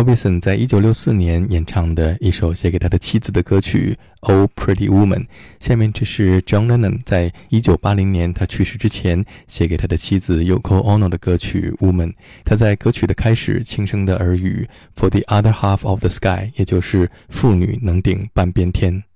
Robison 在一九六四年演唱的一首写给他的妻子的歌曲《Oh Pretty Woman》。下面这是 John Lennon 在一九八零年他去世之前写给他的妻子 Yoko Ono 的歌曲《Woman》。他在歌曲的开始轻声的耳语 “For the other half of the sky”，也就是妇女能顶半边天。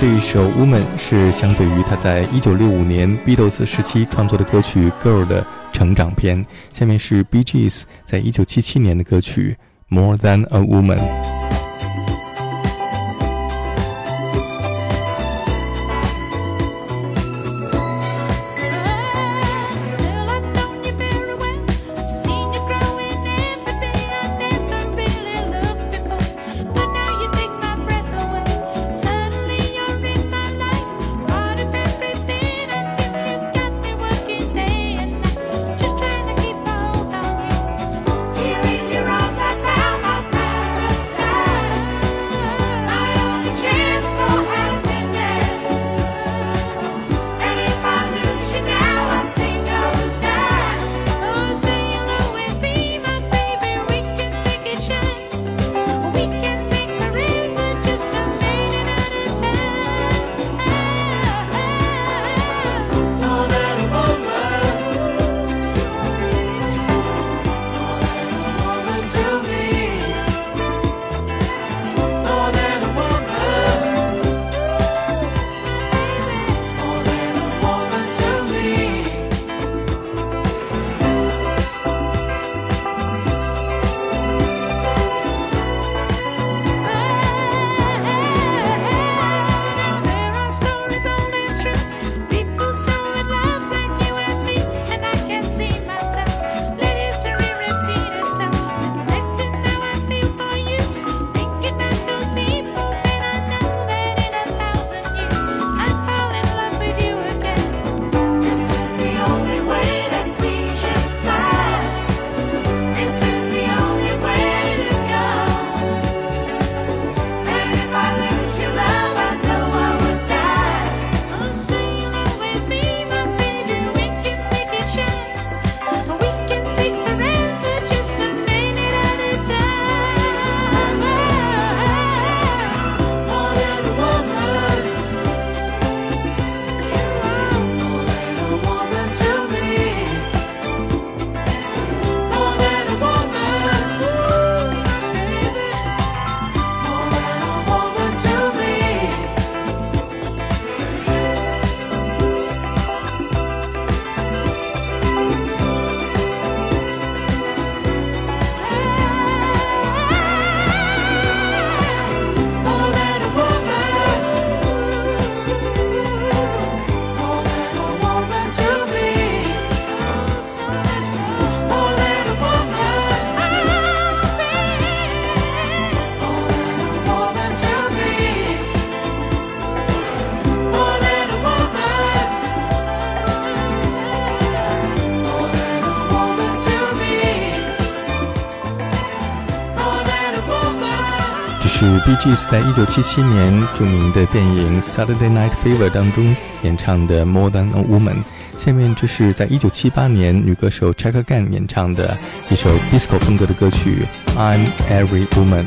这一首 woman 是相对于他在一九六五年 beatles 时期创作的歌曲 girl 的成长篇下面是 bgs 在一九七七年的歌曲 more than a woman B.G. 是在一九七七年著名的电影《Saturday Night Fever》当中演唱的《More Than a Woman》。下面这是在一九七八年女歌手 Chaka Khan 演唱的一首 disco 风格的歌曲《I'm Every Woman》。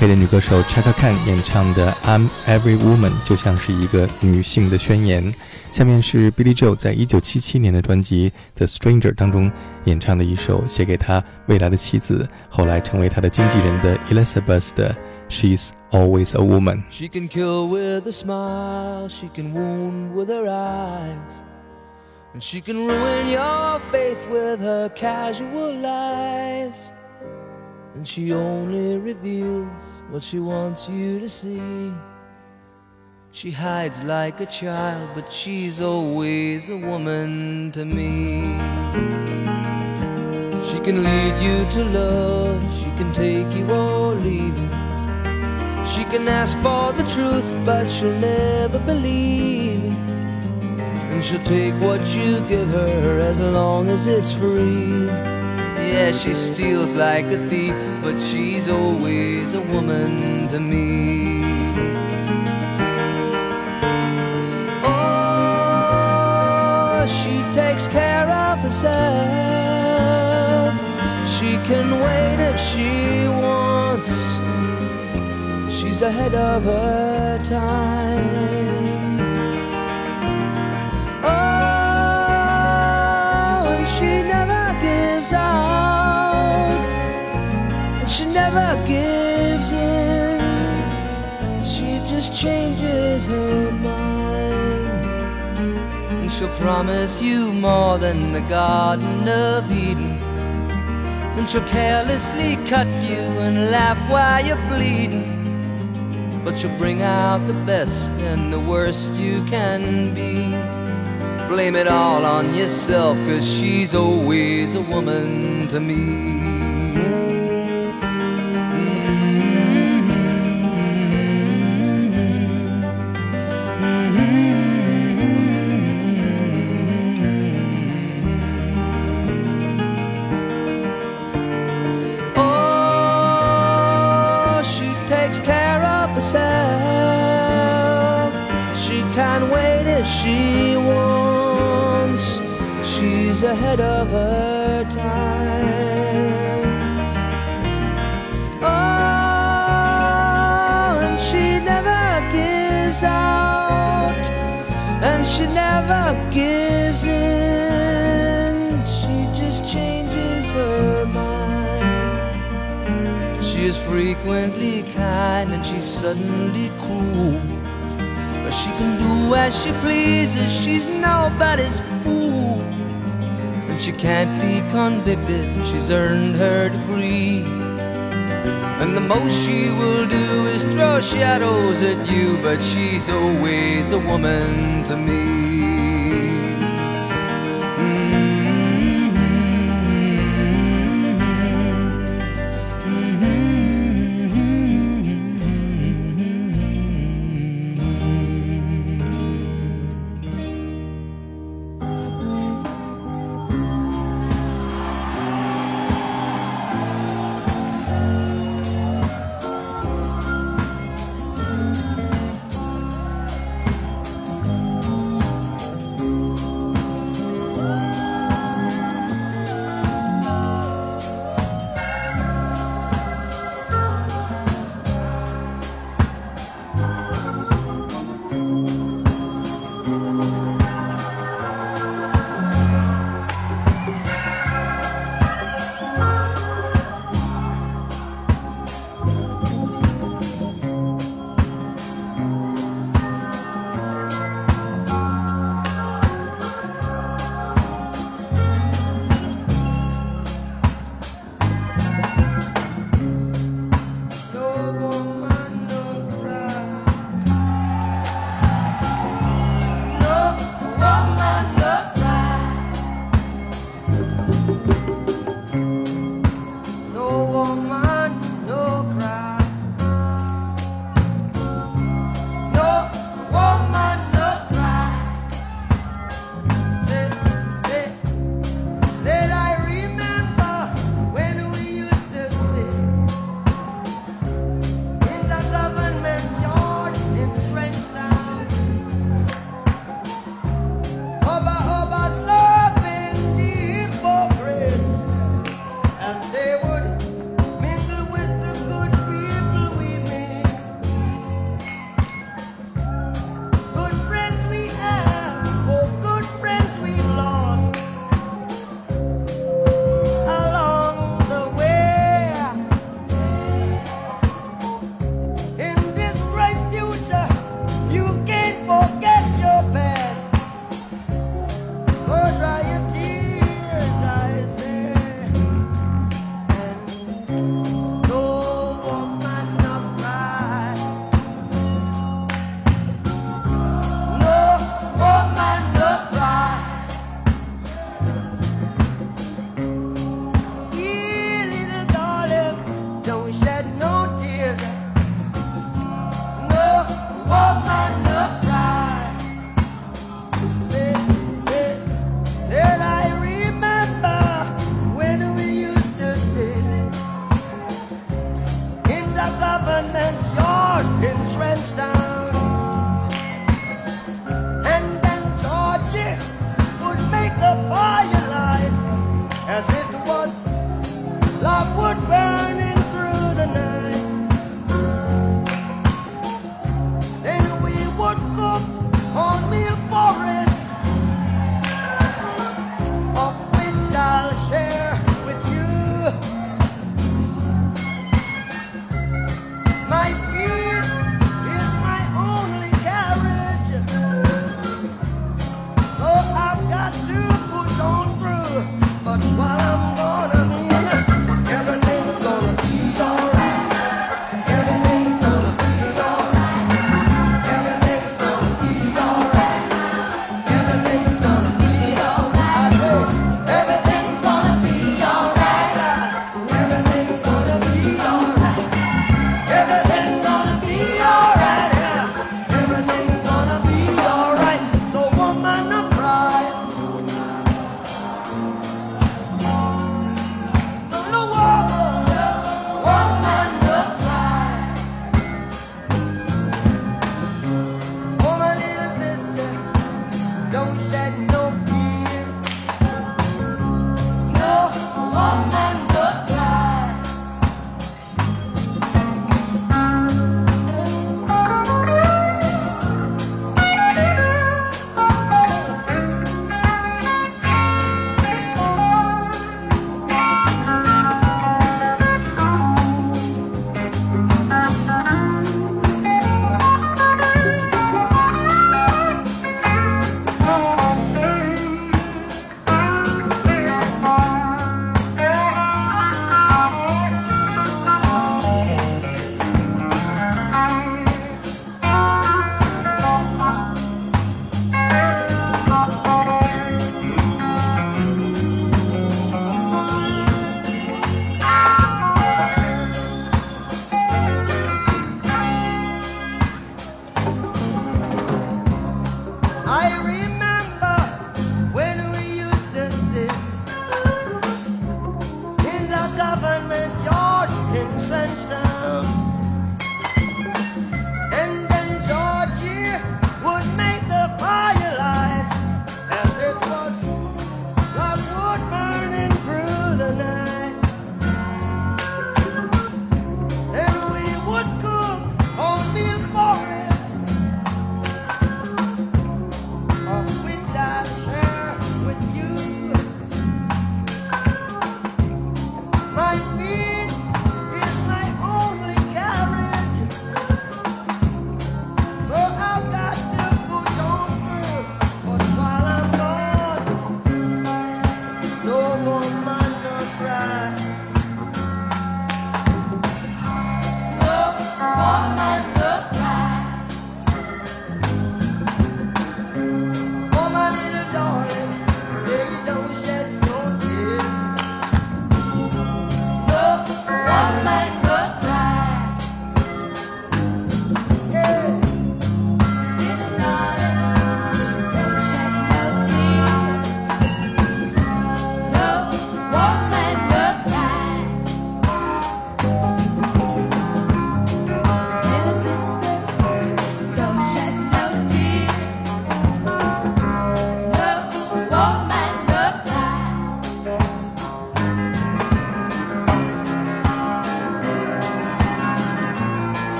黑人女歌手 Chaka Khan 演唱的《I'm Every Woman》就像是一个女性的宣言。下面是 Billy Joel 在一九七七年的专辑《The Stranger》当中演唱的一首写给他未来的妻子，后来成为他的经纪人的 Elizabeth 的《She's Always a Woman》。She can kill with a smile, she can wound with her eyes. And she can ruin your faith with her casual lies. And she only reveals what she wants you to see. She hides like a child, but she's always a woman to me. She can lead you to love, she can take you or leave you. She can ask for the truth, but she'll never believe. And she'll take what you give her as long as it's free. Yeah, she steals like a thief, but she's always a woman to me. Oh, she takes care of herself. She can wait if she wants. She's ahead of her time. Changes her mind. And she'll promise you more than the Garden of Eden. Then she'll carelessly cut you and laugh while you're bleeding. But you'll bring out the best and the worst you can be. Blame it all on yourself, cause she's always a woman to me. She is frequently kind and she's suddenly cruel. But she can do as she pleases, she's nobody's fool. And she can't be convicted, she's earned her degree. And the most she will do is throw shadows at you, but she's always a woman to me.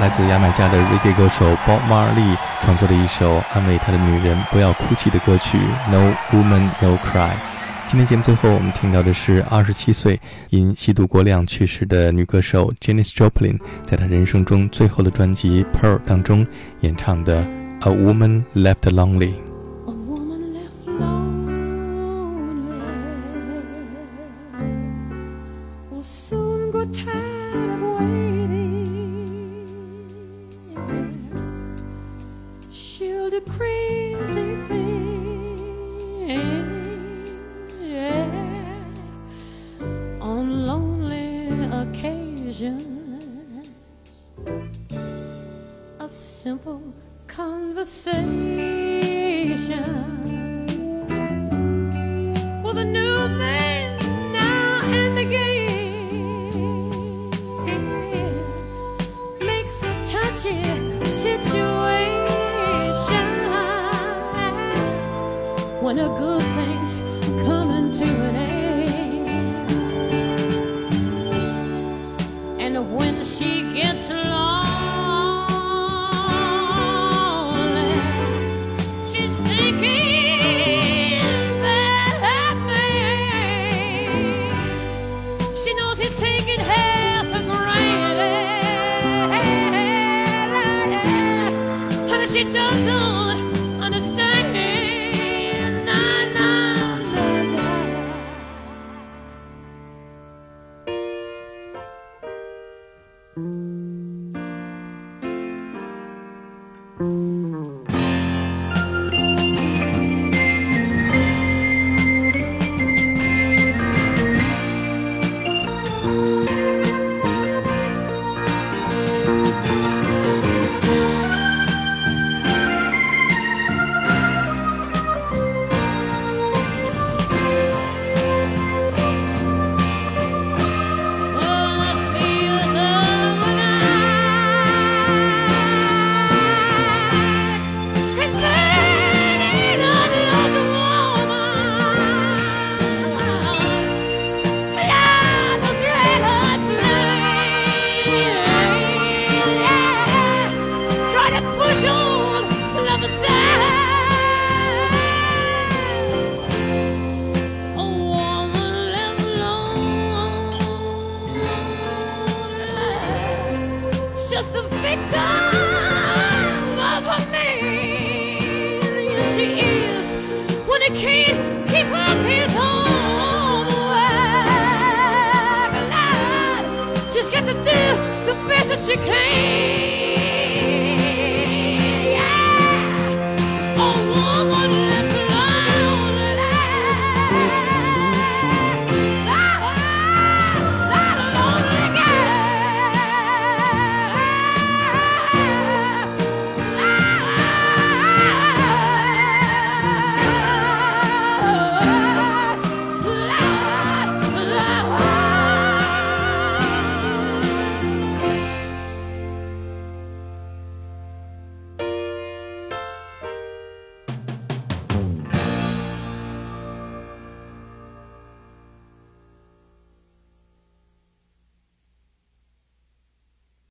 来自牙买加的 reggae 歌手 Bob Marley 创作的一首安慰他的女人不要哭泣的歌曲《No Woman No Cry》。今天节目最后，我们听到的是二十七岁因吸毒过量去世的女歌手 j a n i c e Joplin 在她人生中最后的专辑《Pearl》当中演唱的《A Woman Left Lonely》。When she gets